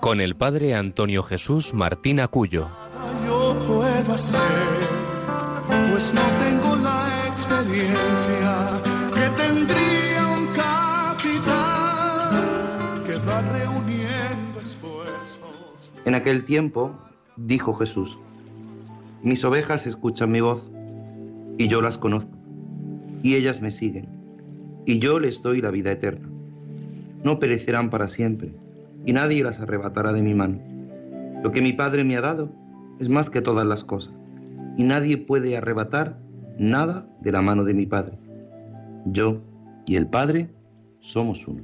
con el padre Antonio Jesús Martín Acuyo. Yo puedo hacer, pues no tengo la experiencia que tendría un capitán que va reuniendo esfuerzos. En aquel tiempo dijo Jesús, mis ovejas escuchan mi voz y yo las conozco y ellas me siguen y yo les doy la vida eterna. No perecerán para siempre y nadie las arrebatará de mi mano. Lo que mi Padre me ha dado es más que todas las cosas y nadie puede arrebatar nada de la mano de mi Padre. Yo y el Padre somos uno.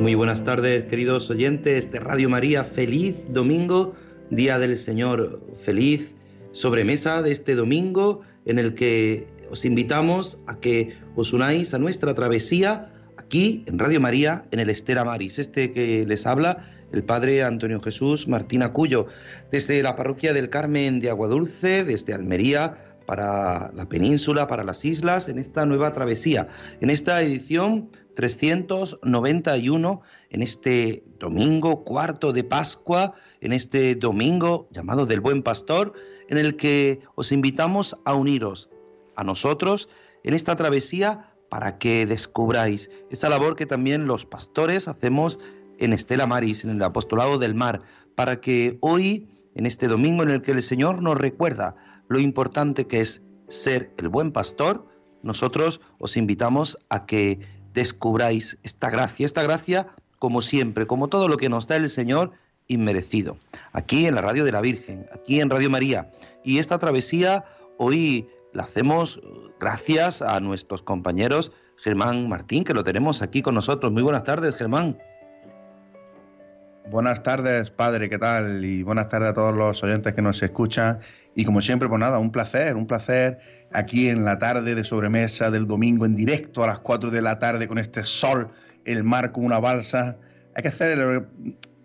Muy buenas tardes, queridos oyentes de Radio María. Feliz domingo, Día del Señor. Feliz sobremesa de este domingo en el que os invitamos a que os unáis a nuestra travesía aquí en Radio María, en el Estera Maris. Este que les habla, el Padre Antonio Jesús Martín Acuyo, desde la parroquia del Carmen de Aguadulce, desde Almería, para la península, para las islas, en esta nueva travesía, en esta edición 391, en este domingo cuarto de Pascua, en este domingo llamado del Buen Pastor, en el que os invitamos a uniros a nosotros en esta travesía para que descubráis esa labor que también los pastores hacemos en Estela Maris, en el apostolado del mar, para que hoy, en este domingo en el que el Señor nos recuerda lo importante que es ser el buen pastor, nosotros os invitamos a que descubráis esta gracia, esta gracia como siempre, como todo lo que nos da el Señor, inmerecido. Aquí en la Radio de la Virgen, aquí en Radio María. Y esta travesía hoy la hacemos gracias a nuestros compañeros Germán Martín, que lo tenemos aquí con nosotros. Muy buenas tardes, Germán. Buenas tardes, padre, ¿qué tal? Y buenas tardes a todos los oyentes que nos escuchan. Y como siempre, pues nada, un placer, un placer aquí en la tarde de sobremesa del domingo en directo a las 4 de la tarde con este sol, el mar como una balsa. Hay que hacer,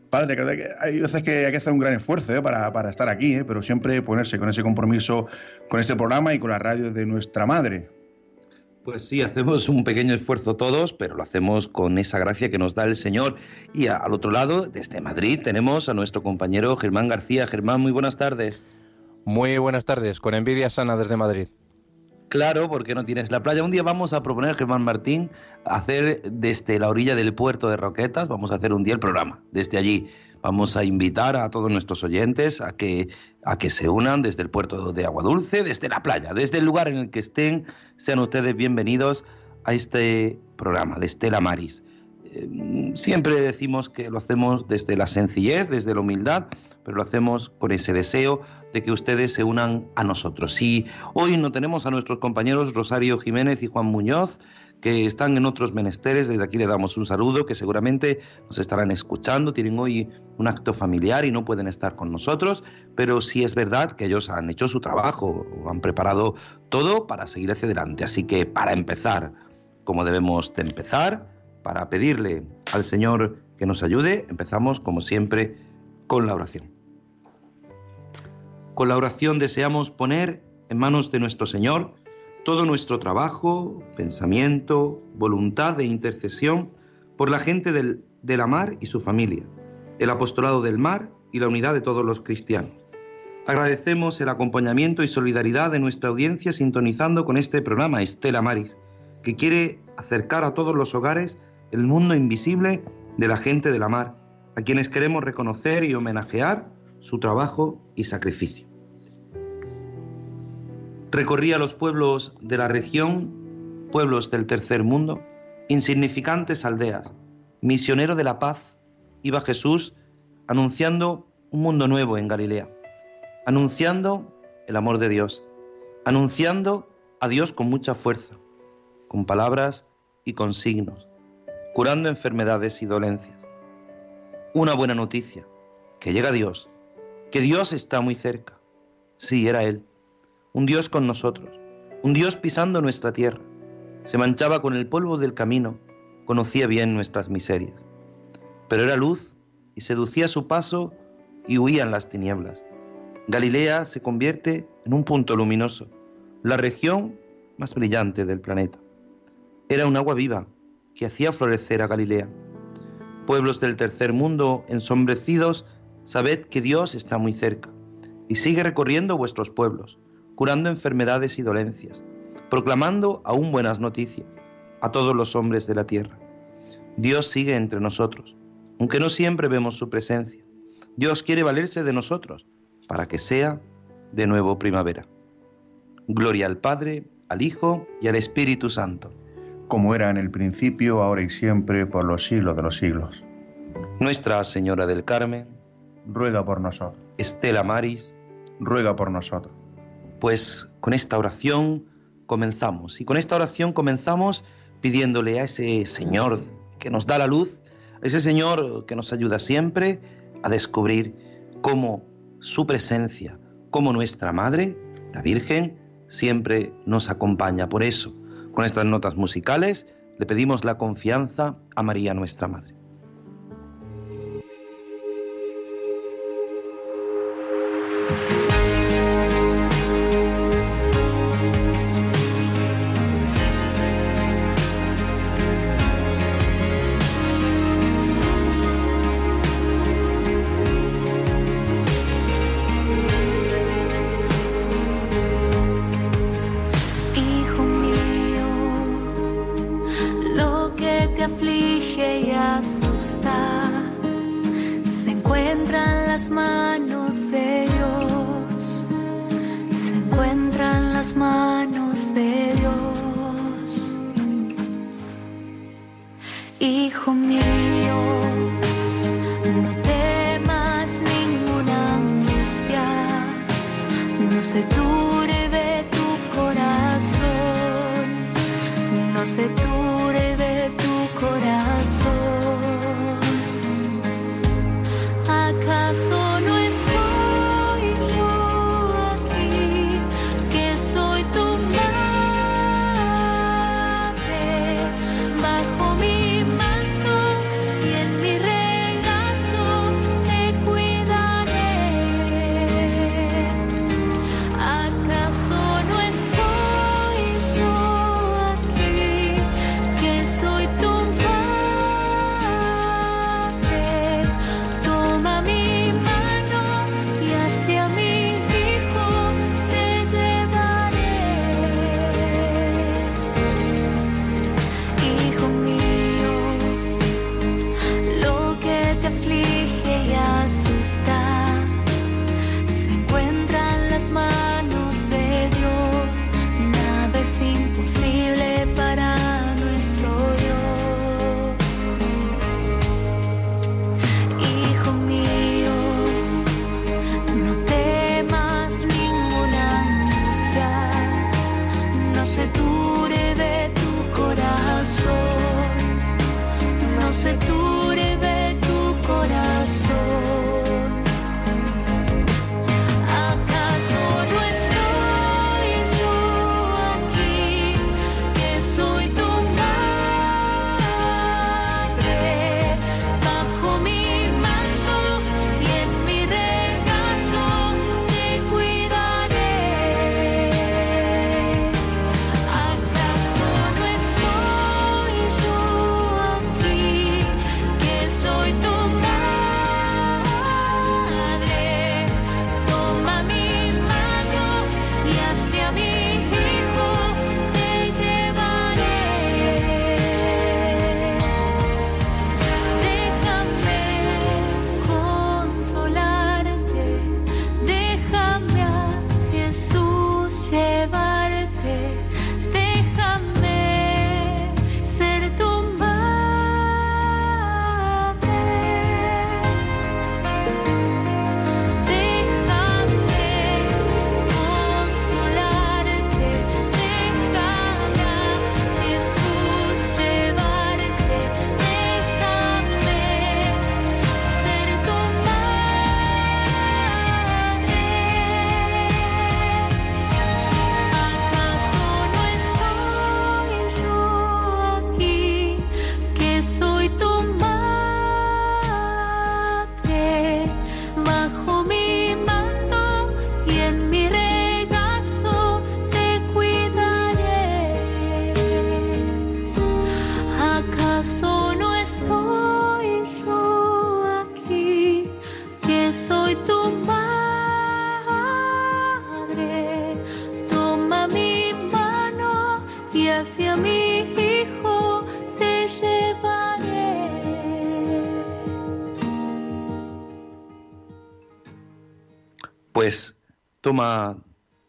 padre, que hay veces que hay que hacer un gran esfuerzo ¿eh? para, para, estar aquí, ¿eh? pero siempre ponerse con ese compromiso con este programa y con la radio de nuestra madre. Pues sí, hacemos un pequeño esfuerzo todos, pero lo hacemos con esa gracia que nos da el Señor. Y al otro lado, desde Madrid, tenemos a nuestro compañero Germán García. Germán, muy buenas tardes. Muy buenas tardes, con envidia sana desde Madrid. Claro, porque no tienes la playa. Un día vamos a proponer, Germán Martín, hacer desde la orilla del puerto de Roquetas, vamos a hacer un día el programa, desde allí. Vamos a invitar a todos nuestros oyentes a que, a que se unan desde el puerto de Aguadulce, desde la playa, desde el lugar en el que estén. Sean ustedes bienvenidos a este programa de Estela Maris. Eh, siempre decimos que lo hacemos desde la sencillez, desde la humildad, pero lo hacemos con ese deseo de que ustedes se unan a nosotros. Si hoy no tenemos a nuestros compañeros Rosario Jiménez y Juan Muñoz, que están en otros menesteres, desde aquí le damos un saludo, que seguramente nos estarán escuchando, tienen hoy un acto familiar y no pueden estar con nosotros, pero sí es verdad que ellos han hecho su trabajo, han preparado todo para seguir hacia adelante. Así que para empezar, como debemos de empezar, para pedirle al Señor que nos ayude, empezamos como siempre con la oración. Con la oración deseamos poner en manos de nuestro Señor todo nuestro trabajo, pensamiento, voluntad e intercesión por la gente del, de la mar y su familia, el apostolado del mar y la unidad de todos los cristianos. Agradecemos el acompañamiento y solidaridad de nuestra audiencia sintonizando con este programa Estela Maris, que quiere acercar a todos los hogares el mundo invisible de la gente de la mar, a quienes queremos reconocer y homenajear su trabajo y sacrificio. Recorría los pueblos de la región, pueblos del tercer mundo, insignificantes aldeas. Misionero de la paz, iba Jesús anunciando un mundo nuevo en Galilea, anunciando el amor de Dios, anunciando a Dios con mucha fuerza, con palabras y con signos, curando enfermedades y dolencias. Una buena noticia, que llega Dios, que Dios está muy cerca. Sí, era Él, un Dios con nosotros, un Dios pisando nuestra tierra. Se manchaba con el polvo del camino, conocía bien nuestras miserias. Pero era luz y seducía su paso y huían las tinieblas. Galilea se convierte en un punto luminoso, la región más brillante del planeta. Era un agua viva que hacía florecer a Galilea. Pueblos del tercer mundo ensombrecidos, sabed que Dios está muy cerca y sigue recorriendo vuestros pueblos, curando enfermedades y dolencias, proclamando aún buenas noticias a todos los hombres de la tierra. Dios sigue entre nosotros, aunque no siempre vemos su presencia. Dios quiere valerse de nosotros para que sea de nuevo primavera. Gloria al Padre, al Hijo y al Espíritu Santo. Como era en el principio, ahora y siempre, por los siglos de los siglos. Nuestra Señora del Carmen, ruega por nosotros. Estela Maris, ruega por nosotros. Pues con esta oración comenzamos. Y con esta oración comenzamos pidiéndole a ese Señor que nos da la luz, a ese Señor que nos ayuda siempre a descubrir cómo su presencia, cómo nuestra Madre, la Virgen, siempre nos acompaña. Por eso, con estas notas musicales, le pedimos la confianza a María nuestra Madre.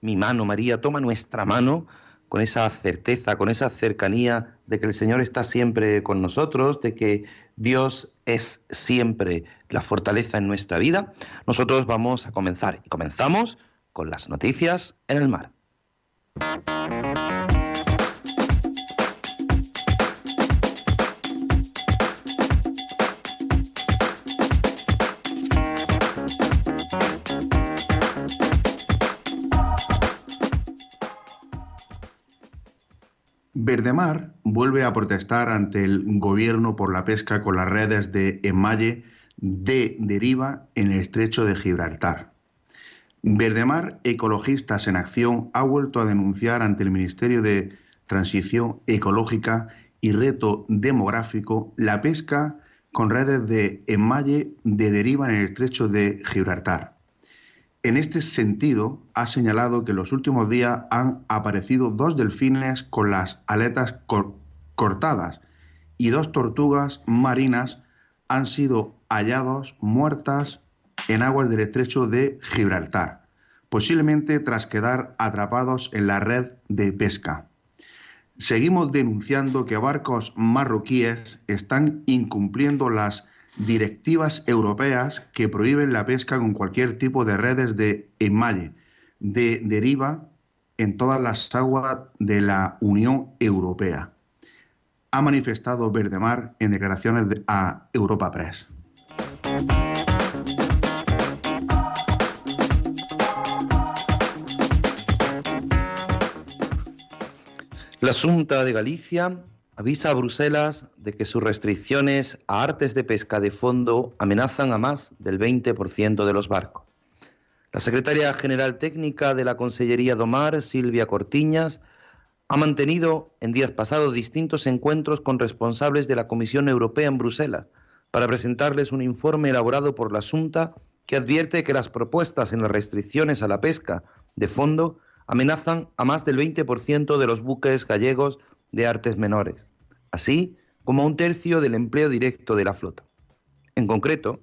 Mi mano, María, toma nuestra mano con esa certeza, con esa cercanía de que el Señor está siempre con nosotros, de que Dios es siempre la fortaleza en nuestra vida, nosotros vamos a comenzar. Y comenzamos con las noticias en el mar. Verdemar vuelve a protestar ante el gobierno por la pesca con las redes de emalle de deriva en el estrecho de Gibraltar. Verdemar, Ecologistas en Acción, ha vuelto a denunciar ante el Ministerio de Transición Ecológica y Reto Demográfico la pesca con redes de emalle de deriva en el estrecho de Gibraltar. En este sentido, ha señalado que en los últimos días han aparecido dos delfines con las aletas cortadas y dos tortugas marinas han sido hallados muertas en aguas del estrecho de Gibraltar, posiblemente tras quedar atrapados en la red de pesca. Seguimos denunciando que barcos marroquíes están incumpliendo las directivas europeas que prohíben la pesca con cualquier tipo de redes de enmalle, de deriva en todas las aguas de la Unión Europea. Ha manifestado Verdemar en declaraciones a Europa Press. La Junta de Galicia avisa a Bruselas de que sus restricciones a artes de pesca de fondo amenazan a más del 20% de los barcos. La secretaria general técnica de la Consellería Domar, Silvia Cortiñas, ha mantenido en días pasados distintos encuentros con responsables de la Comisión Europea en Bruselas para presentarles un informe elaborado por la Junta que advierte que las propuestas en las restricciones a la pesca de fondo amenazan a más del 20% de los buques gallegos de artes menores, así como un tercio del empleo directo de la flota. En concreto,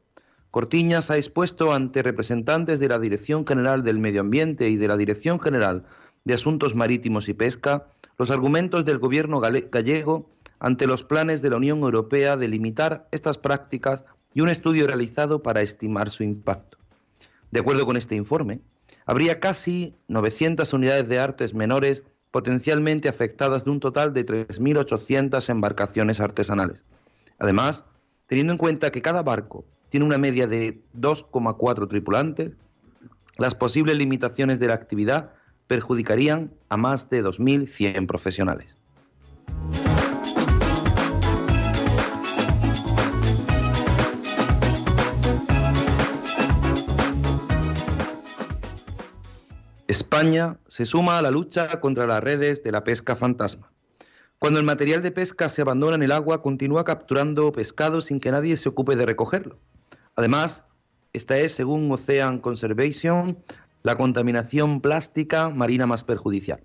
Cortiñas ha expuesto ante representantes de la Dirección General del Medio Ambiente y de la Dirección General de Asuntos Marítimos y Pesca los argumentos del gobierno gallego ante los planes de la Unión Europea de limitar estas prácticas y un estudio realizado para estimar su impacto. De acuerdo con este informe, habría casi 900 unidades de artes menores potencialmente afectadas de un total de 3.800 embarcaciones artesanales. Además, teniendo en cuenta que cada barco tiene una media de 2,4 tripulantes, las posibles limitaciones de la actividad perjudicarían a más de 2.100 profesionales. España se suma a la lucha contra las redes de la pesca fantasma. Cuando el material de pesca se abandona en el agua, continúa capturando pescado sin que nadie se ocupe de recogerlo. Además, esta es, según Ocean Conservation, la contaminación plástica marina más perjudicial.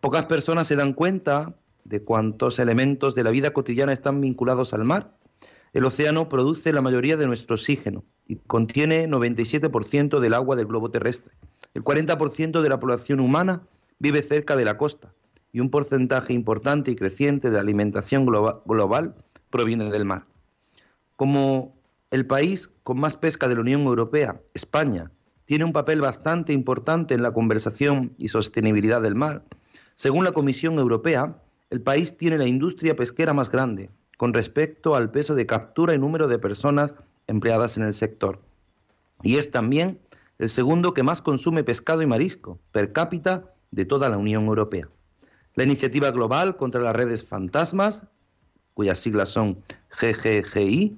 Pocas personas se dan cuenta de cuántos elementos de la vida cotidiana están vinculados al mar. El océano produce la mayoría de nuestro oxígeno y contiene 97% del agua del globo terrestre. El 40% de la población humana vive cerca de la costa y un porcentaje importante y creciente de la alimentación global proviene del mar. Como el país con más pesca de la Unión Europea, España, tiene un papel bastante importante en la conversación y sostenibilidad del mar. Según la Comisión Europea, el país tiene la industria pesquera más grande con respecto al peso de captura y número de personas empleadas en el sector. Y es también el segundo que más consume pescado y marisco per cápita de toda la Unión Europea. La iniciativa global contra las redes fantasmas, cuyas siglas son GGGI,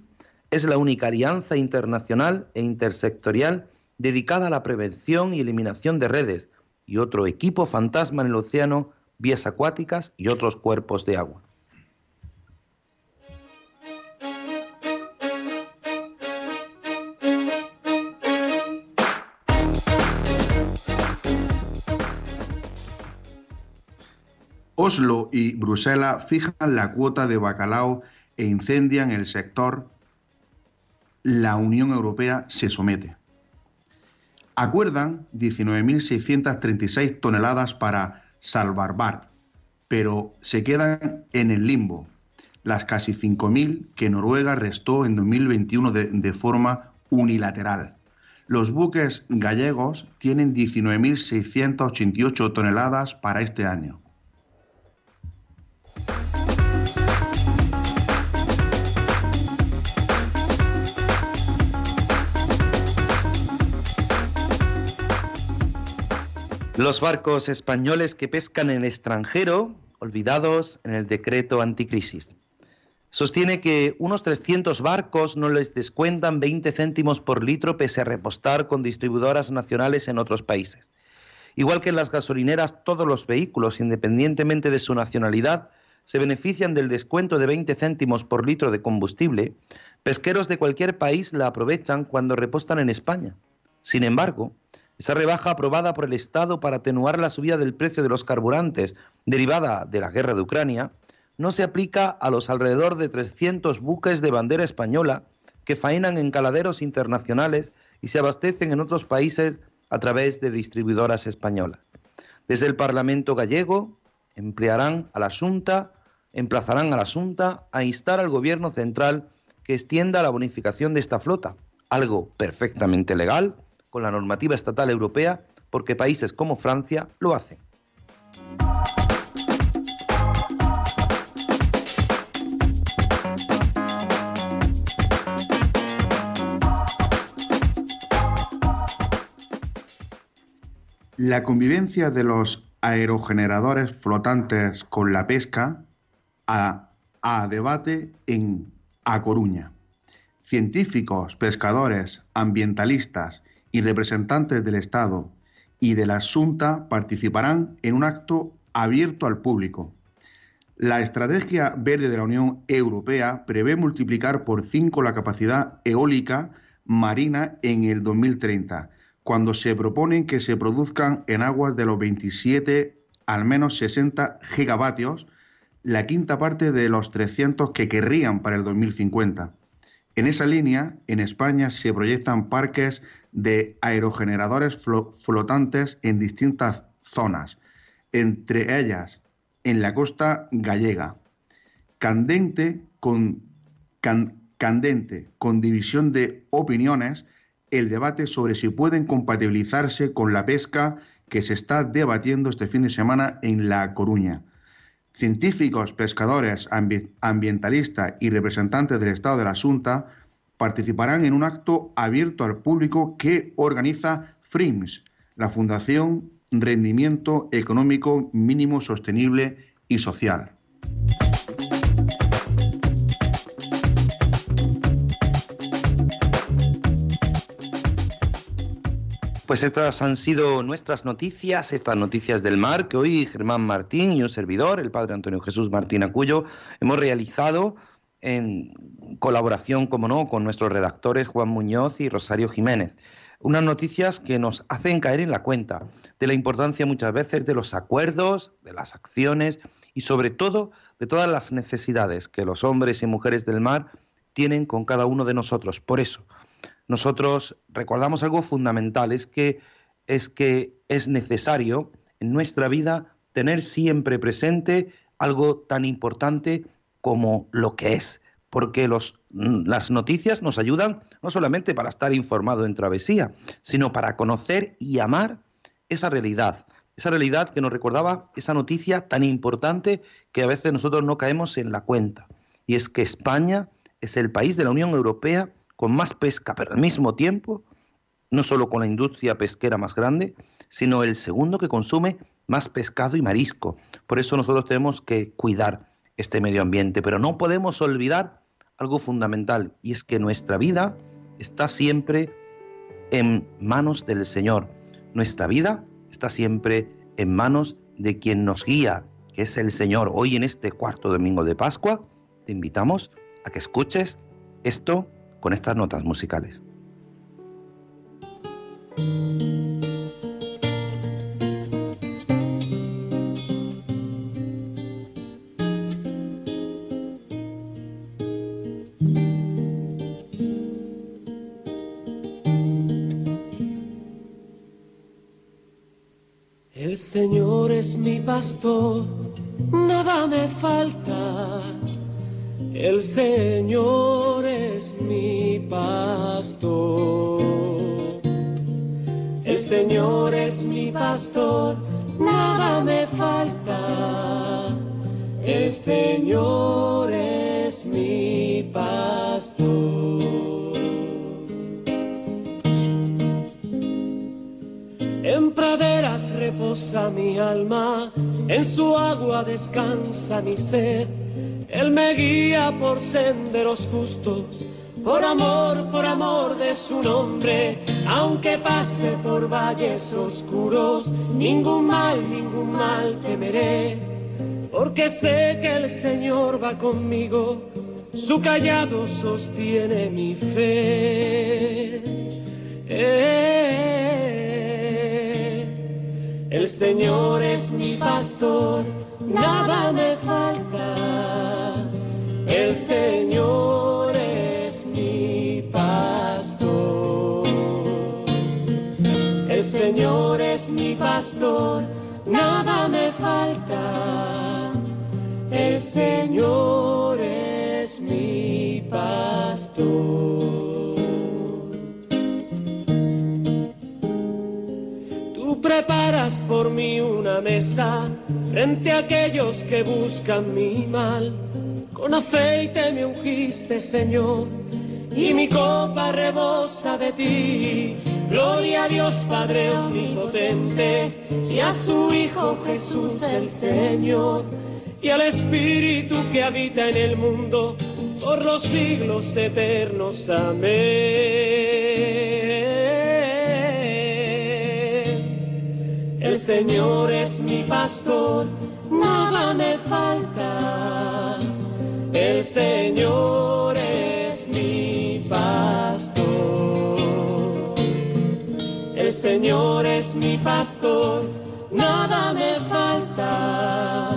es la única alianza internacional e intersectorial dedicada a la prevención y eliminación de redes y otro equipo fantasma en el océano, vías acuáticas y otros cuerpos de agua. Oslo y Bruselas fijan la cuota de bacalao e incendian el sector. La Unión Europea se somete. Acuerdan 19.636 toneladas para Salvarbar, pero se quedan en el limbo las casi 5.000 que Noruega restó en 2021 de, de forma unilateral. Los buques gallegos tienen 19.688 toneladas para este año. Los barcos españoles que pescan en el extranjero, olvidados en el decreto anticrisis. Sostiene que unos 300 barcos no les descuentan 20 céntimos por litro pese a repostar con distribuidoras nacionales en otros países. Igual que en las gasolineras, todos los vehículos, independientemente de su nacionalidad, se benefician del descuento de 20 céntimos por litro de combustible, pesqueros de cualquier país la aprovechan cuando repostan en España. Sin embargo, esa rebaja aprobada por el Estado para atenuar la subida del precio de los carburantes derivada de la guerra de Ucrania no se aplica a los alrededor de 300 buques de bandera española que faenan en caladeros internacionales y se abastecen en otros países a través de distribuidoras españolas. Desde el Parlamento gallego emplearán a la Junta, emplazarán a la Junta a instar al Gobierno central que extienda la bonificación de esta flota, algo perfectamente legal con la normativa estatal europea, porque países como Francia lo hacen. La convivencia de los aerogeneradores flotantes con la pesca a, debate en A Coruña. Científicos, pescadores, ambientalistas y representantes del Estado y de la Junta participarán en un acto abierto al público. La estrategia verde de la Unión Europea prevé multiplicar por cinco la capacidad eólica marina en el 2030 cuando se proponen que se produzcan en aguas de los 27 al menos 60 gigavatios, la quinta parte de los 300 que querrían para el 2050. En esa línea, en España se proyectan parques de aerogeneradores flotantes en distintas zonas, entre ellas en la costa gallega. Candente con, candente, con división de opiniones el debate sobre si pueden compatibilizarse con la pesca que se está debatiendo este fin de semana en La Coruña. Científicos, pescadores, ambientalistas y representantes del Estado de la Junta participarán en un acto abierto al público que organiza FRIMS, la Fundación Rendimiento Económico Mínimo Sostenible y Social. Pues estas han sido nuestras noticias, estas noticias del mar que hoy Germán Martín y un servidor, el padre Antonio Jesús Martín Acuyo, hemos realizado en colaboración, como no, con nuestros redactores Juan Muñoz y Rosario Jiménez. Unas noticias que nos hacen caer en la cuenta de la importancia muchas veces de los acuerdos, de las acciones y sobre todo de todas las necesidades que los hombres y mujeres del mar tienen con cada uno de nosotros. Por eso, nosotros recordamos algo fundamental, es que es que es necesario en nuestra vida tener siempre presente algo tan importante como lo que es, porque los, las noticias nos ayudan no solamente para estar informado en travesía, sino para conocer y amar esa realidad, esa realidad que nos recordaba esa noticia tan importante que a veces nosotros no caemos en la cuenta, y es que España es el país de la Unión Europea con más pesca, pero al mismo tiempo, no solo con la industria pesquera más grande, sino el segundo que consume más pescado y marisco. Por eso nosotros tenemos que cuidar este medio ambiente, pero no podemos olvidar algo fundamental, y es que nuestra vida está siempre en manos del Señor. Nuestra vida está siempre en manos de quien nos guía, que es el Señor. Hoy en este cuarto domingo de Pascua, te invitamos a que escuches esto con estas notas musicales. El Señor es mi pastor, nada me falta. El Señor pastor. El Señor es mi pastor, nada me falta. El Señor es mi pastor. En praderas reposa mi alma, en su agua descansa mi sed. Él me guía por senderos justos, por amor, por amor de su nombre. Aunque pase por valles oscuros, ningún mal, ningún mal temeré. Porque sé que el Señor va conmigo, su callado sostiene mi fe. Eh, el Señor es mi pastor, nada me falta. El Señor Señor es mi pastor, nada me falta. El Señor es mi pastor. preparas por mí una mesa frente a aquellos que buscan mi mal. Con aceite me ungiste, Señor, y mi copa rebosa de ti. Gloria a Dios Padre Omnipotente y a su Hijo Jesús el Señor y al Espíritu que habita en el mundo por los siglos eternos. Amén. El Señor es mi pastor, nada me falta. El Señor es mi pastor. El Señor es mi pastor, nada me falta.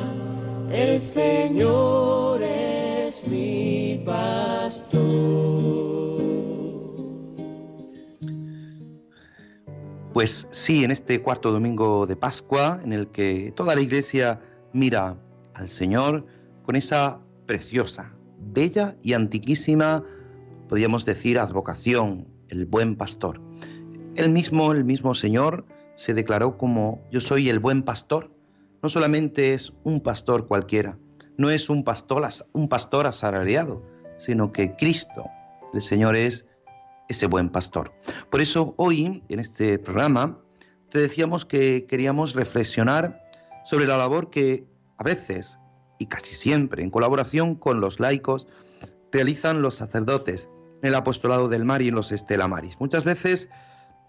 El Señor es mi pastor. Pues sí, en este cuarto domingo de Pascua, en el que toda la iglesia mira al Señor con esa preciosa, bella y antiquísima, podríamos decir, advocación, el buen pastor. Él mismo, el mismo Señor, se declaró como yo soy el buen pastor. No solamente es un pastor cualquiera, no es un pastor, un pastor asalariado, sino que Cristo, el Señor, es ese buen pastor. Por eso hoy, en este programa, te decíamos que queríamos reflexionar sobre la labor que a veces y casi siempre en colaboración con los laicos realizan los sacerdotes en el apostolado del mar y en los estelamaris. Muchas veces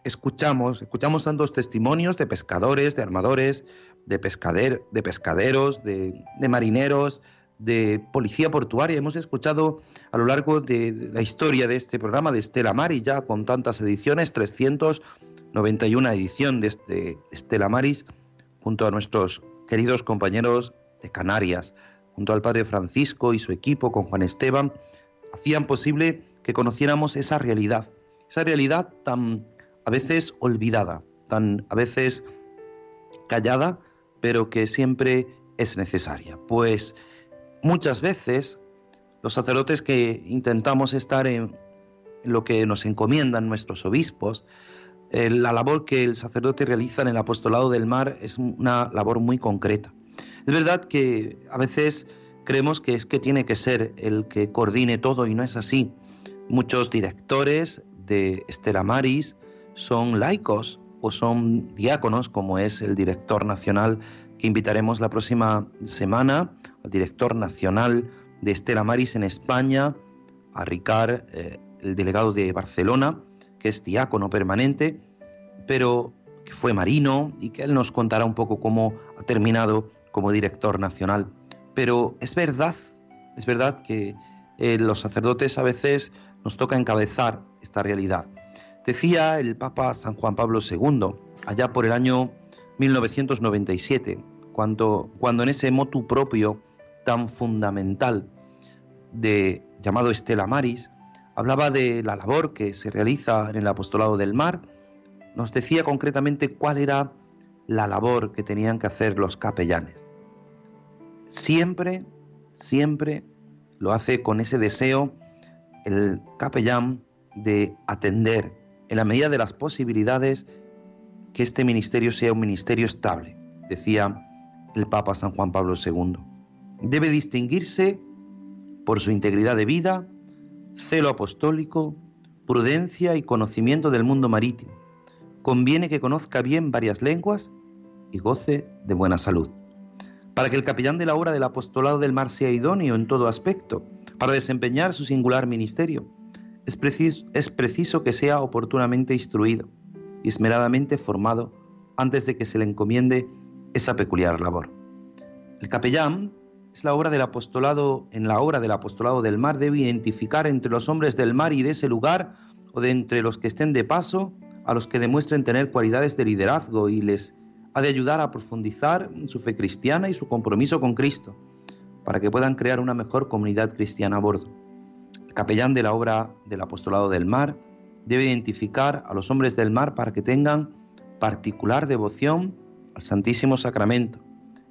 escuchamos, escuchamos tantos testimonios de pescadores, de armadores, de, pescader, de pescaderos, de, de marineros, de policía portuaria. Hemos escuchado a lo largo de la historia de este programa de Estela Maris, ya con tantas ediciones, 391 edición de este Estela Maris, junto a nuestros queridos compañeros de Canarias, junto al Padre Francisco y su equipo con Juan Esteban, hacían posible que conociéramos esa realidad, esa realidad tan a veces olvidada, tan a veces callada, pero que siempre es necesaria. Pues muchas veces los sacerdotes que intentamos estar en lo que nos encomiendan nuestros obispos, eh, la labor que el sacerdote realiza en el apostolado del mar es una labor muy concreta. Es verdad que a veces creemos que es que tiene que ser el que coordine todo y no es así. Muchos directores de Estela Maris son laicos o son diáconos, como es el director nacional que invitaremos la próxima semana, al director nacional de Estela Maris en España, a Ricard, eh, el delegado de Barcelona, que es diácono permanente, pero que fue marino y que él nos contará un poco cómo ha terminado como director nacional. Pero es verdad, es verdad que eh, los sacerdotes a veces nos toca encabezar esta realidad. Decía el Papa San Juan Pablo II, allá por el año 1997, cuando, cuando en ese motu propio tan fundamental de, llamado Estela Maris, hablaba de la labor que se realiza en el apostolado del mar, nos decía concretamente cuál era la labor que tenían que hacer los capellanes. Siempre, siempre lo hace con ese deseo el capellán de atender en la medida de las posibilidades que este ministerio sea un ministerio estable, decía el Papa San Juan Pablo II. Debe distinguirse por su integridad de vida, celo apostólico, prudencia y conocimiento del mundo marítimo. Conviene que conozca bien varias lenguas y goce de buena salud. Para que el capellán de la obra del apostolado del mar sea idóneo en todo aspecto, para desempeñar su singular ministerio, es preciso, que sea oportunamente instruido y esmeradamente formado antes de que se le encomiende esa peculiar labor. El capellán es la obra del apostolado, en la obra del apostolado del mar debe identificar entre los hombres del mar y de ese lugar o de entre los que estén de paso a los que demuestren tener cualidades de liderazgo y les ha de ayudar a profundizar su fe cristiana y su compromiso con Cristo, para que puedan crear una mejor comunidad cristiana a bordo. El capellán de la obra del apostolado del mar debe identificar a los hombres del mar para que tengan particular devoción al Santísimo Sacramento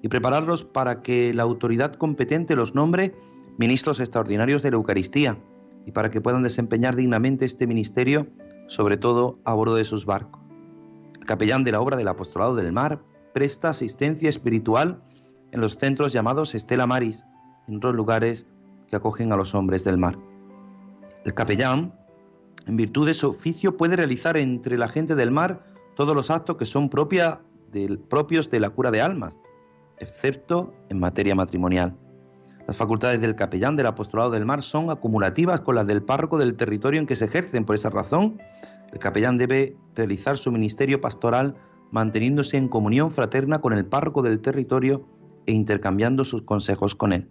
y prepararlos para que la autoridad competente los nombre ministros extraordinarios de la Eucaristía y para que puedan desempeñar dignamente este ministerio, sobre todo a bordo de sus barcos. El capellán de la obra del apostolado del mar presta asistencia espiritual en los centros llamados Estela Maris, en otros lugares que acogen a los hombres del mar. El capellán, en virtud de su oficio, puede realizar entre la gente del mar todos los actos que son propios de la cura de almas, excepto en materia matrimonial. Las facultades del capellán del apostolado del mar son acumulativas con las del párroco del territorio en que se ejercen. Por esa razón, el capellán debe realizar su ministerio pastoral manteniéndose en comunión fraterna con el párroco del territorio e intercambiando sus consejos con él.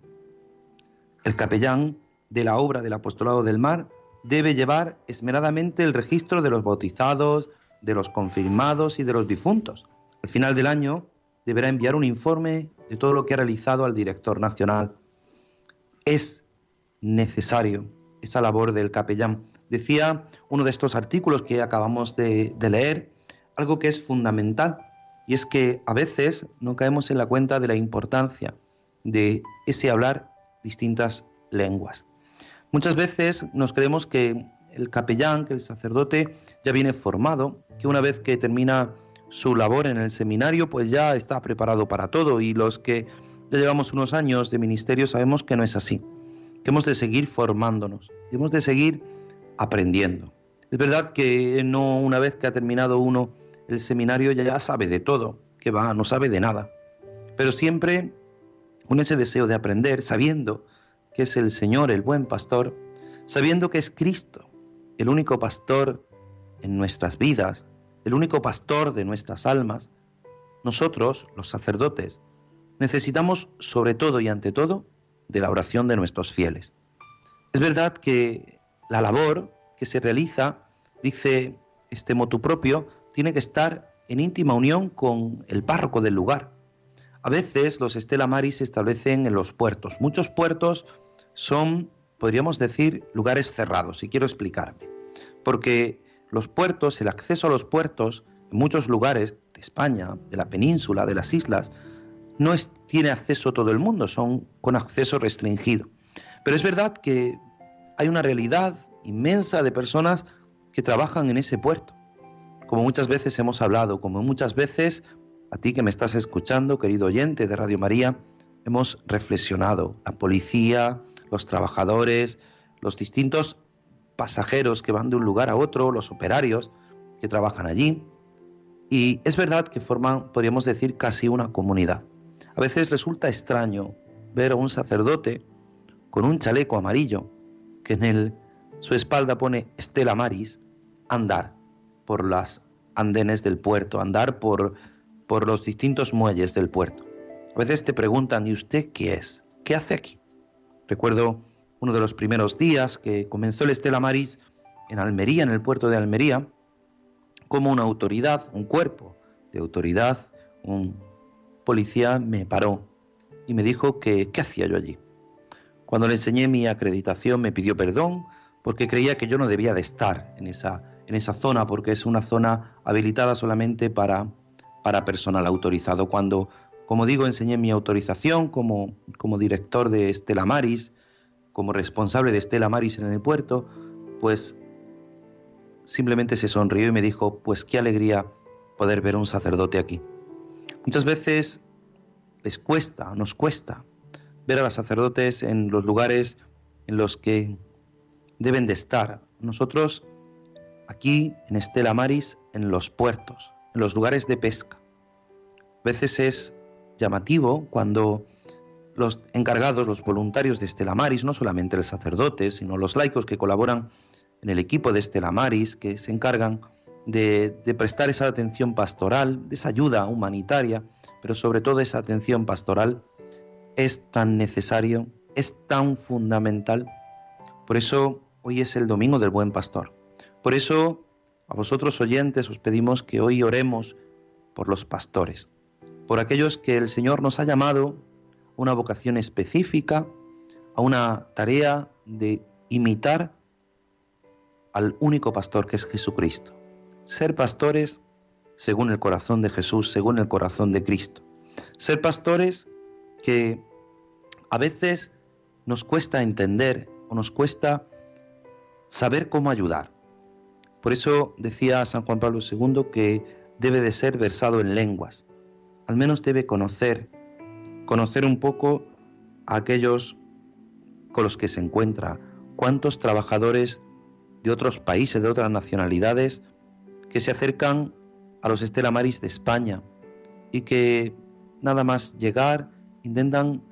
El capellán de la obra del apostolado del mar debe llevar esmeradamente el registro de los bautizados, de los confirmados y de los difuntos. Al final del año deberá enviar un informe de todo lo que ha realizado al director nacional. Es necesario esa labor del capellán. Decía uno de estos artículos que acabamos de, de leer algo que es fundamental y es que a veces no caemos en la cuenta de la importancia de ese hablar distintas lenguas. Muchas veces nos creemos que el capellán, que el sacerdote ya viene formado, que una vez que termina su labor en el seminario, pues ya está preparado para todo y los que ya llevamos unos años de ministerio sabemos que no es así, que hemos de seguir formándonos, hemos de seguir aprendiendo. Es verdad que no una vez que ha terminado uno el seminario ya sabe de todo, que va, no sabe de nada, pero siempre con ese deseo de aprender, sabiendo que es el Señor, el buen pastor, sabiendo que es Cristo, el único pastor en nuestras vidas, el único pastor de nuestras almas, nosotros, los sacerdotes, necesitamos sobre todo y ante todo de la oración de nuestros fieles. Es verdad que la labor que se realiza, dice este motu propio, tiene que estar en íntima unión con el párroco del lugar. A veces los Estela Maris se establecen en los puertos. Muchos puertos son, podríamos decir, lugares cerrados, y quiero explicarme. Porque los puertos, el acceso a los puertos, en muchos lugares de España, de la península, de las islas, no tiene acceso todo el mundo, son con acceso restringido. Pero es verdad que hay una realidad inmensa de personas que trabajan en ese puerto. Como muchas veces hemos hablado, como muchas veces a ti que me estás escuchando, querido oyente de Radio María, hemos reflexionado. La policía, los trabajadores, los distintos pasajeros que van de un lugar a otro, los operarios que trabajan allí. Y es verdad que forman, podríamos decir, casi una comunidad. A veces resulta extraño ver a un sacerdote con un chaleco amarillo que en el, su espalda pone Estela Maris, andar por las andenes del puerto, andar por, por los distintos muelles del puerto. A veces te preguntan, ¿y usted qué es? ¿Qué hace aquí? Recuerdo uno de los primeros días que comenzó el Estela Maris en Almería, en el puerto de Almería, como una autoridad, un cuerpo de autoridad, un policía me paró y me dijo que qué hacía yo allí. Cuando le enseñé mi acreditación me pidió perdón porque creía que yo no debía de estar en esa, en esa zona porque es una zona habilitada solamente para para personal autorizado. Cuando, como digo, enseñé mi autorización como, director de Estela Maris, como responsable de Estela Maris en el puerto, pues simplemente se sonrió y me dijo, pues qué alegría poder ver un sacerdote aquí. Muchas veces les cuesta, nos cuesta ver a los sacerdotes en los lugares en los que deben de estar. Nosotros aquí en Estela Maris, en los puertos, los lugares de pesca. A veces es llamativo cuando los encargados, los voluntarios de Estela Maris, no solamente el sacerdote, sino los laicos que colaboran en el equipo de Estela Maris, que se encargan de, de prestar esa atención pastoral, de esa ayuda humanitaria, pero sobre todo esa atención pastoral, es tan necesario, es tan fundamental. Por eso hoy es el Domingo del Buen Pastor. Por eso a vosotros oyentes os pedimos que hoy oremos por los pastores, por aquellos que el Señor nos ha llamado a una vocación específica, a una tarea de imitar al único pastor que es Jesucristo. Ser pastores según el corazón de Jesús, según el corazón de Cristo. Ser pastores que a veces nos cuesta entender o nos cuesta saber cómo ayudar. Por eso decía San Juan Pablo II que debe de ser versado en lenguas. Al menos debe conocer, conocer un poco a aquellos con los que se encuentra, cuántos trabajadores de otros países, de otras nacionalidades, que se acercan a los Estela Maris de España y que nada más llegar intentan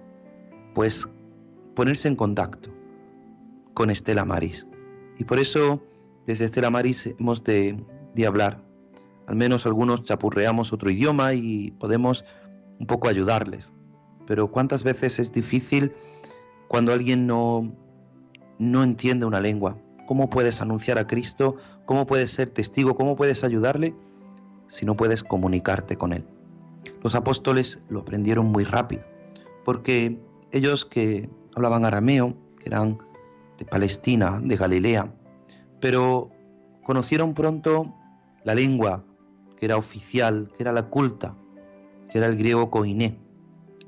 pues ponerse en contacto con Estela Maris. Y por eso desde Estela Maris hemos de, de hablar. Al menos algunos chapurreamos otro idioma y podemos un poco ayudarles. Pero cuántas veces es difícil cuando alguien no, no entiende una lengua. ¿Cómo puedes anunciar a Cristo? ¿Cómo puedes ser testigo? ¿Cómo puedes ayudarle si no puedes comunicarte con Él? Los apóstoles lo aprendieron muy rápido, porque ellos que hablaban arameo, que eran de Palestina, de Galilea, pero conocieron pronto la lengua que era oficial, que era la culta, que era el griego koiné.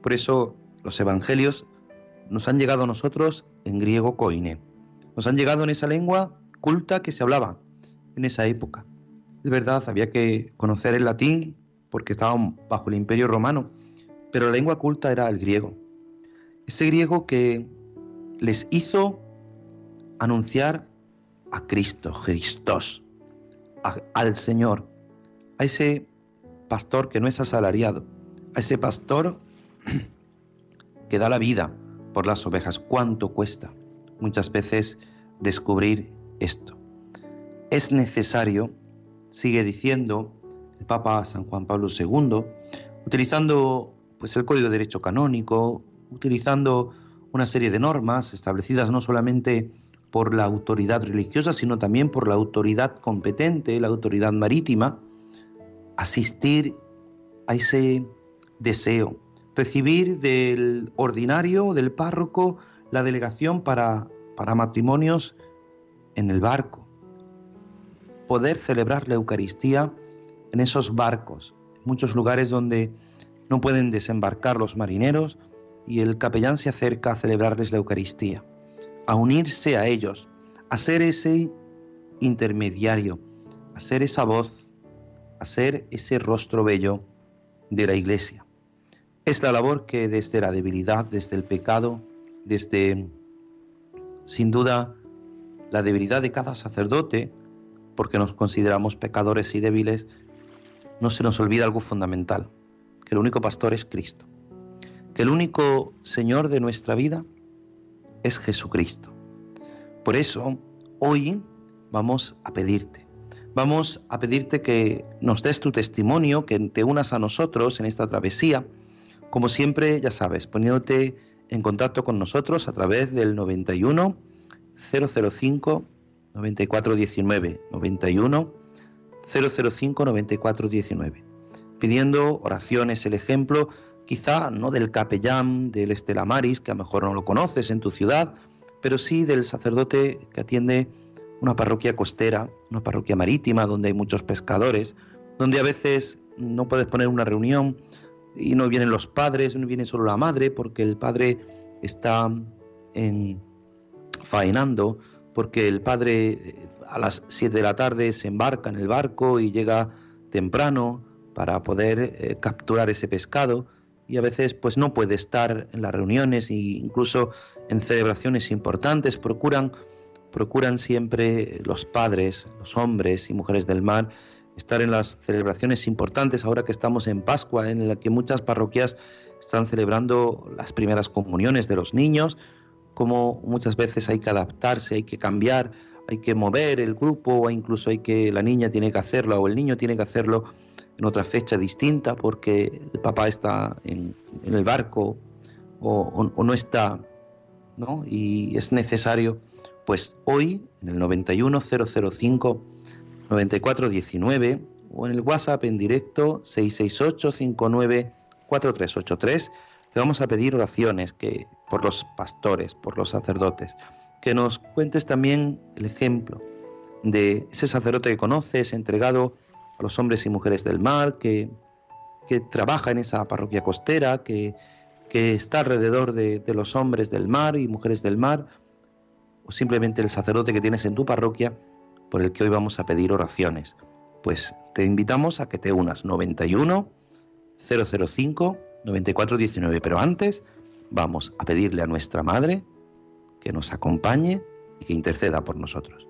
Por eso los evangelios nos han llegado a nosotros en griego koiné. Nos han llegado en esa lengua culta que se hablaba en esa época. Es verdad, había que conocer el latín porque estaban bajo el imperio romano, pero la lengua culta era el griego. Ese griego que les hizo anunciar a Cristo, Christos, al Señor, a ese pastor que no es asalariado, a ese pastor que da la vida por las ovejas. ¿Cuánto cuesta muchas veces descubrir esto? Es necesario, sigue diciendo el Papa San Juan Pablo II, utilizando pues el Código de Derecho Canónico, utilizando una serie de normas establecidas no solamente por la autoridad religiosa, sino también por la autoridad competente, la autoridad marítima, asistir a ese deseo, recibir del ordinario, del párroco, la delegación para, para matrimonios en el barco, poder celebrar la Eucaristía en esos barcos, en muchos lugares donde no pueden desembarcar los marineros y el capellán se acerca a celebrarles la Eucaristía a unirse a ellos, a ser ese intermediario, a ser esa voz, a ser ese rostro bello de la iglesia. Es la labor que desde la debilidad, desde el pecado, desde, sin duda, la debilidad de cada sacerdote, porque nos consideramos pecadores y débiles, no se nos olvida algo fundamental, que el único pastor es Cristo, que el único Señor de nuestra vida es Jesucristo. Por eso, hoy vamos a pedirte. Vamos a pedirte que nos des tu testimonio, que te unas a nosotros en esta travesía. Como siempre, ya sabes, poniéndote en contacto con nosotros a través del 91 005 9419 91 005 9419 pidiendo oraciones, el ejemplo quizá no del capellán del Estela Maris, que a lo mejor no lo conoces en tu ciudad, pero sí del sacerdote que atiende una parroquia costera, una parroquia marítima, donde hay muchos pescadores, donde a veces no puedes poner una reunión y no vienen los padres, no viene solo la madre, porque el padre está en, faenando, porque el padre eh, a las 7 de la tarde se embarca en el barco y llega temprano para poder eh, capturar ese pescado y a veces pues no puede estar en las reuniones e incluso en celebraciones importantes. Procuran procuran siempre los padres, los hombres y mujeres del mar estar en las celebraciones importantes. Ahora que estamos en Pascua en la que muchas parroquias están celebrando las primeras comuniones de los niños, como muchas veces hay que adaptarse, hay que cambiar, hay que mover el grupo o incluso hay que la niña tiene que hacerlo o el niño tiene que hacerlo en otra fecha distinta porque el papá está en, el barco o, no está, ¿no? Y es necesario, pues hoy, en el 91005 9419 o en el WhatsApp en directo 668 59 4383 te vamos a pedir oraciones que por los pastores, por los sacerdotes, que nos cuentes también el ejemplo de ese sacerdote que conoces, entregado a los hombres y mujeres del mar, que, que trabaja en esa parroquia costera, que, que está alrededor de, de, los hombres del mar y mujeres del mar, o simplemente el sacerdote que tienes en tu parroquia, por el que hoy vamos a pedir oraciones. Pues te invitamos a que te unas 91 005 9419, pero antes vamos a pedirle a nuestra Madre que nos acompañe y que interceda por nosotros.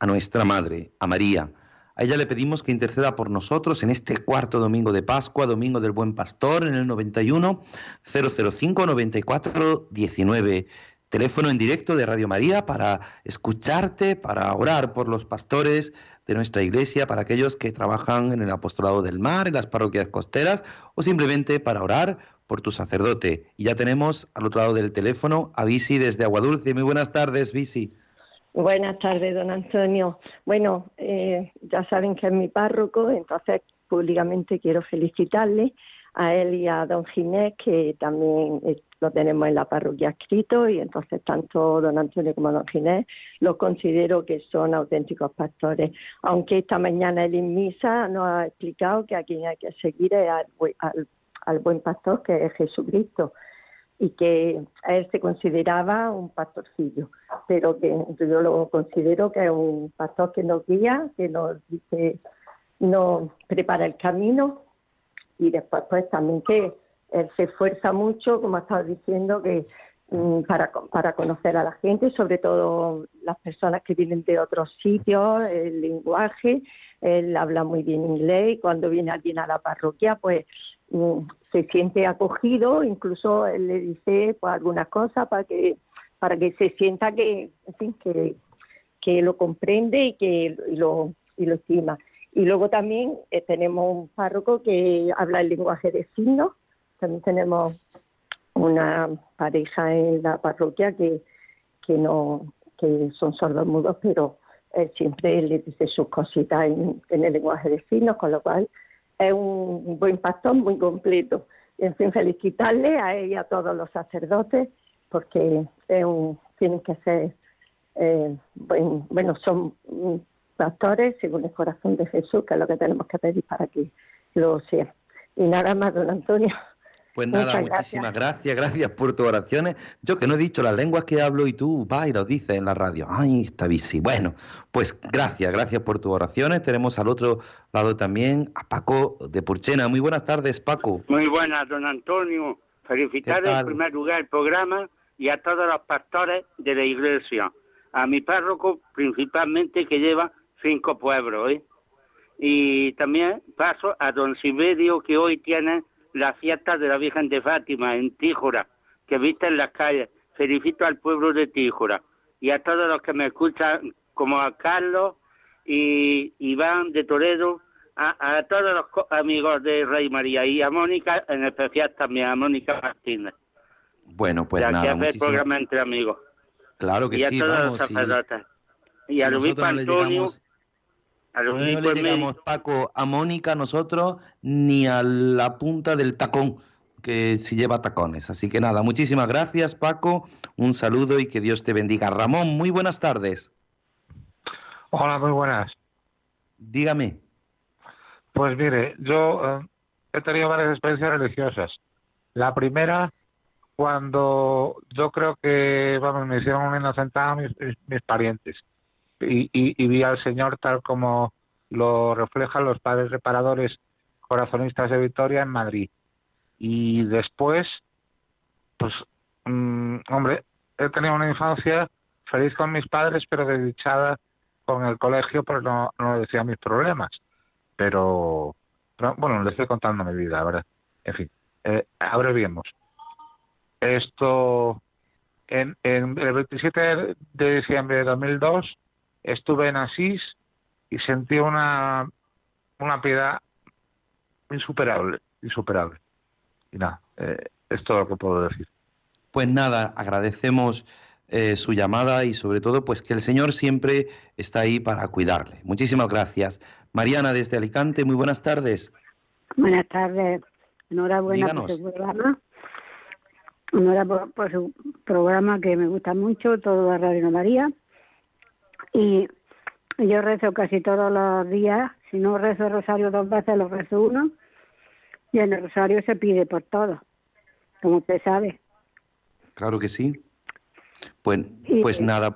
Nuestra Madre, a María. A ella le pedimos que interceda por nosotros en este cuarto domingo de Pascua, domingo del Buen Pastor, en el 91 005 94 19. Teléfono en directo de Radio María para escucharte, para orar por los pastores de nuestra iglesia, para aquellos que trabajan en el apostolado del mar, en las parroquias costeras, o simplemente para orar por tu sacerdote. Y ya tenemos al otro lado del teléfono a Visi desde Aguadulce. Muy buenas tardes, Visi. Buenas tardes, don Antonio. Bueno, eh, ya saben que es mi párroco, entonces públicamente quiero felicitarle a él y a don Ginés, que también eh, lo tenemos en la parroquia escrito, y entonces tanto don Antonio como don Ginés los considero que son auténticos pastores. Aunque esta mañana él en misa nos ha explicado que a quien hay que seguir es al, al buen pastor, que es Jesucristo. Y que él se consideraba un pastorcillo, pero que yo lo considero que es un pastor que nos guía, que nos dice, nos prepara el camino y después pues también que él se esfuerza mucho, como ha estado diciendo, que mm, para, para conocer a la gente, sobre todo las personas que vienen de otros sitios, el lenguaje, él habla muy bien inglés y cuando viene alguien a la parroquia, pues mm, se siente acogido, incluso le dice pues, algunas cosas para que para que se sienta que, que, que lo comprende y que lo, y lo estima. Y luego también eh, tenemos un párroco que habla el lenguaje de signos, también tenemos una pareja en la parroquia que, que no que son sordomudos, pero siempre le dice sus cositas en, en el lenguaje de signos, con lo cual es un buen pastor muy completo. En fin, felicitarle a él y a todos los sacerdotes porque es un, tienen que ser, eh, bueno, son pastores según el corazón de Jesús, que es lo que tenemos que pedir para que lo sea. Y nada más, don Antonio. Pues nada, muchísimas gracias. gracias, por tus oraciones. Yo que no he dicho las lenguas que hablo y tú vas y lo dices en la radio. Ay, está bici. Bueno, pues gracias, gracias por tus oraciones. Tenemos al otro lado también a Paco de Purchena. Muy buenas tardes, Paco. Muy buenas, don Antonio. Felicitar en primer lugar el programa y a todos los pastores de la iglesia. A mi párroco principalmente que lleva cinco pueblos. ¿eh? Y también paso a don Siberio que hoy tiene la fiesta de la Virgen de Fátima en Tíjora, que viste en las calles. Felicito al pueblo de Tíjora y a todos los que me escuchan, como a Carlos y Iván de Toledo, a, todos los amigos de Rey María y a Mónica, en especial también a Mónica Martínez. Bueno, pues nada. El programa entre amigos. Claro que y sí, a todos vamos, los sacerdotes. Y, a Luis Antonio no le llegamos, Paco, a Mónica, nosotros, ni a la punta del tacón, que si lleva tacones. Así que nada, muchísimas gracias, Paco. Un saludo y que Dios te bendiga. Ramón, muy buenas tardes. Hola, muy buenas. Dígame. Pues mire, yo eh, he tenido varias experiencias religiosas. La primera, cuando yo creo que, vamos, me hicieron una inocentada mis, mis parientes y, vi al Señor tal como lo reflejan los padres reparadores corazonistas de Victoria en Madrid. Y después, pues, mm, hombre, he tenido una infancia feliz con mis padres, pero desdichada con el colegio, pero no, no decía mis problemas. Pero, bueno, le estoy contando mi vida, ¿verdad? En fin, eh, abreviemos. Esto, en el 27 de diciembre de 2002, estuve en Asís y sentí una, una piedad insuperable, insuperable. Y nada, eh, es todo lo que puedo decir. Pues nada, agradecemos eh, su llamada y sobre todo pues que el Señor siempre está ahí para cuidarle. Muchísimas gracias. Mariana desde Alicante, muy buenas tardes. Buenas tardes. Enhorabuena por su programa. Enhorabuena por su programa que me gusta mucho, todo la Radio María. Y yo rezo casi todos los días, si no rezo el rosario dos veces, lo rezo uno, y en el rosario se pide por todo, como usted sabe. Claro que sí. Pues, pues nada,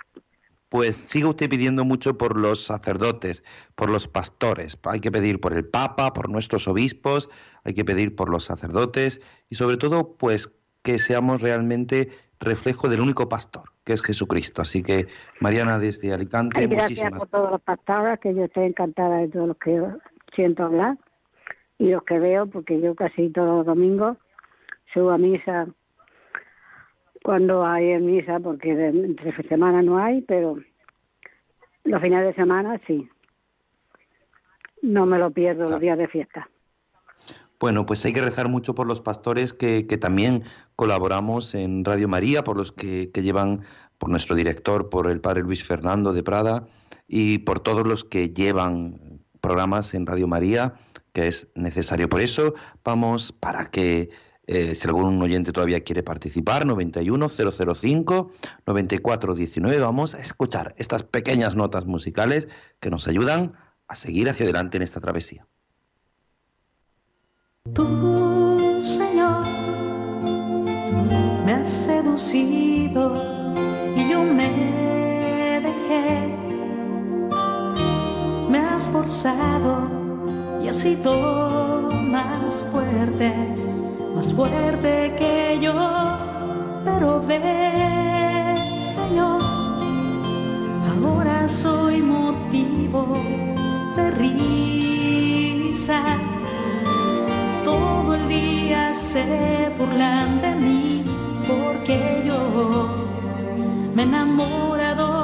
pues siga usted pidiendo mucho por los sacerdotes, por los pastores. Hay que pedir por el Papa, por nuestros obispos, hay que pedir por los sacerdotes y sobre todo, pues que seamos realmente reflejo del único pastor, que es Jesucristo. Así que, Mariana, desde Alicante, Ay, gracias por todos los pastores, que yo estoy encantada de todos los que siento hablar y los que veo, porque yo casi todos los domingos subo a misa cuando hay en misa, porque entre semana no hay, pero los fines de semana sí. No me lo pierdo los días de fiesta. Bueno, pues hay que rezar mucho por los pastores que, también colaboramos en Radio María, por los que, llevan, por nuestro director, por el padre Luis Fernando de Prada y por todos los que llevan programas en Radio María, que es necesario. Por eso vamos para que eh, si algún oyente todavía quiere participar, 91005 9419, vamos a escuchar estas pequeñas notas musicales que nos ayudan a seguir hacia adelante en esta travesía. Tú, Señor, me seducido y yo me dejé. Me has forzado y has sido más fuerte, más fuerte que yo. Pero ve, Señor, ahora soy motivo de risa. Todo el día se burlan de mí porque yo me he enamorado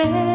Ya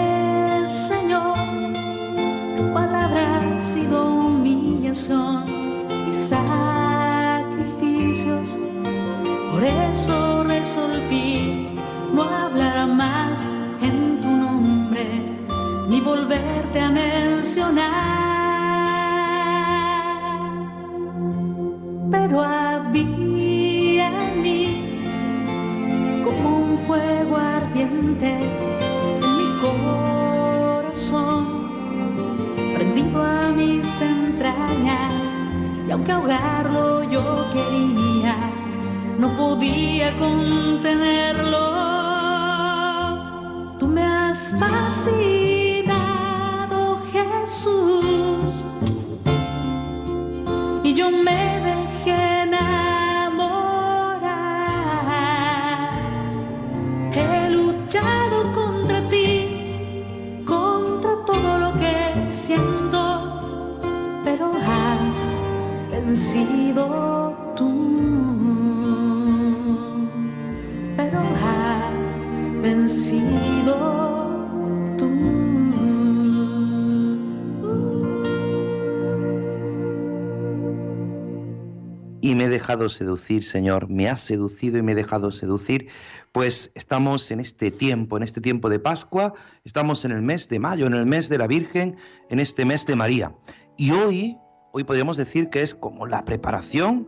seducir, Señor, me has seducido y me he dejado seducir, pues estamos en este tiempo, en este tiempo de Pascua, estamos en el mes de mayo, en el mes de la Virgen, en este mes de María. Y hoy, hoy podríamos decir que es como la preparación,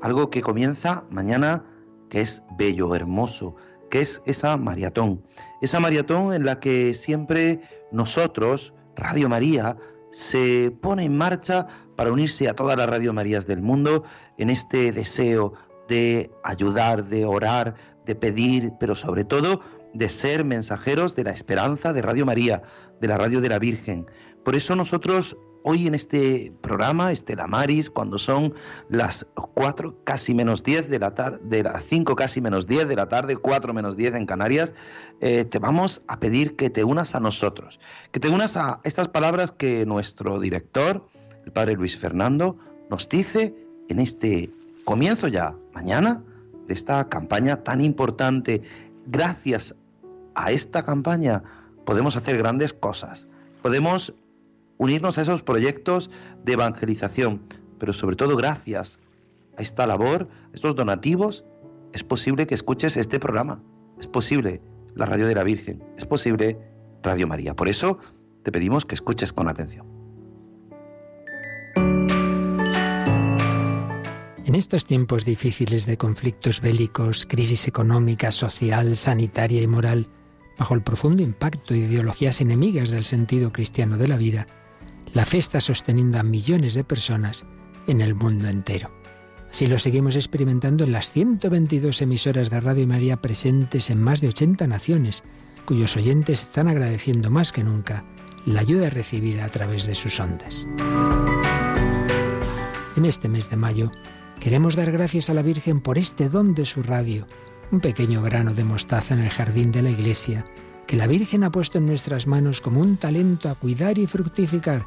algo que comienza mañana, que es bello, hermoso, que es esa maratón, esa maratón en la que siempre nosotros, Radio María, se pone en marcha para unirse a todas las Radio Marías del mundo en este deseo de ayudar, de orar, de pedir, pero sobre todo de ser mensajeros de la esperanza de Radio María, de la Radio de la Virgen. Por eso nosotros hoy en este programa, Estela Maris, cuando son las 4 casi menos 10 de la tarde, de las 5 casi menos 10 de la tarde, 4 menos 10 en Canarias, eh, te vamos a pedir que te unas a nosotros, que te unas a estas palabras que nuestro director, el padre Luis Fernando, nos dice en este comienzo ya, mañana, de esta campaña tan importante. Gracias a esta campaña podemos hacer grandes cosas. Podemos unirnos a esos proyectos de evangelización, pero sobre todo gracias a esta labor, a estos donativos, es posible que escuches este programa. Es posible la Radio de la Virgen, es posible Radio María. Por eso te pedimos que escuches con atención. En estos tiempos difíciles de conflictos bélicos, crisis económica, social, sanitaria y moral, bajo el profundo impacto de ideologías enemigas del sentido cristiano de la vida, la fe está sosteniendo a millones de personas en el mundo entero. Así lo seguimos experimentando en las 122 emisoras de Radio María presentes en más de 80 naciones, cuyos oyentes están agradeciendo más que nunca la ayuda recibida a través de sus ondas. En este mes de mayo queremos dar gracias a la Virgen por este don de su radio, un pequeño grano de mostaza en el jardín de la iglesia, que la Virgen ha puesto en nuestras manos como un talento a cuidar y fructificar,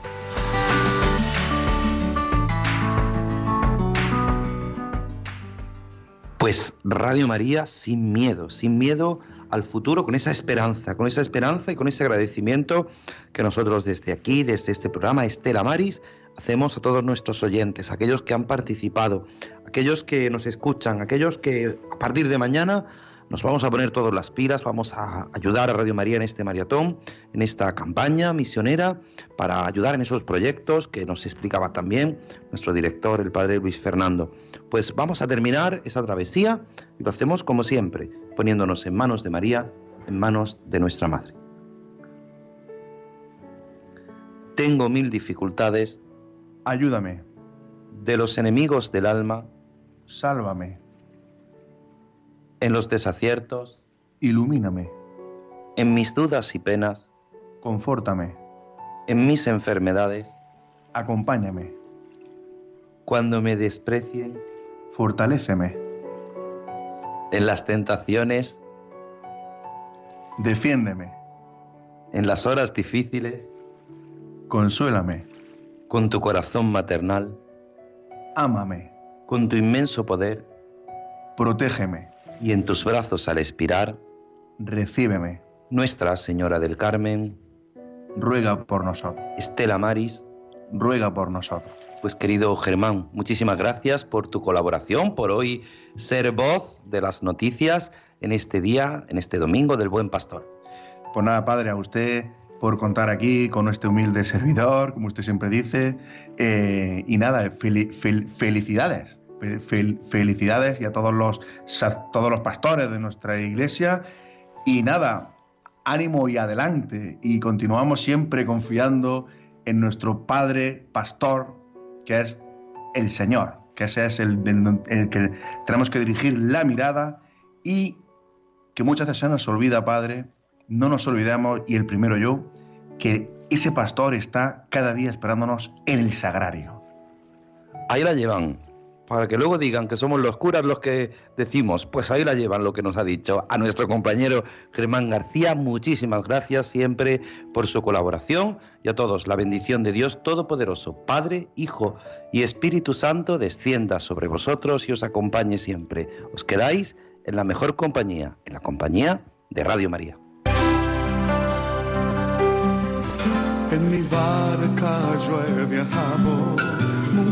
Pues Radio María sin miedo, sin miedo al futuro, con esa esperanza, con esa esperanza y con ese agradecimiento que nosotros desde aquí, desde este programa Estela Maris, hacemos a todos nuestros oyentes, aquellos que han participado, aquellos que nos escuchan, aquellos que a partir de mañana nos vamos a poner todas las pilas, vamos a ayudar a Radio María en este maratón, en esta campaña misionera, para ayudar en esos proyectos que nos explicaba también nuestro director, el padre Luis Fernando. Pues vamos a terminar esa travesía y lo hacemos como siempre, poniéndonos en manos de María, en manos de nuestra Madre. Tengo mil dificultades. Ayúdame. De los enemigos del alma. Sálvame en los desaciertos, ilumíname. En mis dudas y penas, confórtame. En mis enfermedades, acompáñame. Cuando me desprecien, fortaléceme. En las tentaciones, defiéndeme. En las horas difíciles, consuélame. Con tu corazón maternal, ámame. Con tu inmenso poder, protégeme y en tus brazos al expirar, recíbeme. Nuestra Señora del Carmen, ruega por nosotros. Estela Maris, ruega por nosotros. Pues querido Germán, muchísimas gracias por tu colaboración, por hoy ser voz de las noticias en este día, en este domingo del Buen Pastor. Pues nada, Padre, a usted por contar aquí con este humilde servidor, como usted siempre dice, eh, y nada, felicidades felicidades y a todos los, todos los pastores de nuestra iglesia. Y nada, ánimo y adelante. Y continuamos siempre confiando en nuestro Padre Pastor, que es el Señor, que ese es el, el, que tenemos que dirigir la mirada y que muchas veces se nos olvida, Padre, no nos olvidemos, y el primero yo, que ese pastor está cada día esperándonos en el sagrario. Ahí la llevan, para que luego digan que somos los curas los que decimos, pues ahí la llevan lo que nos ha dicho. A nuestro compañero Germán García, muchísimas gracias siempre por su colaboración y a todos la bendición de Dios Todopoderoso, Padre, Hijo y Espíritu Santo descienda sobre vosotros y os acompañe siempre. Os quedáis en la mejor compañía, en la compañía de Radio María. En mi barca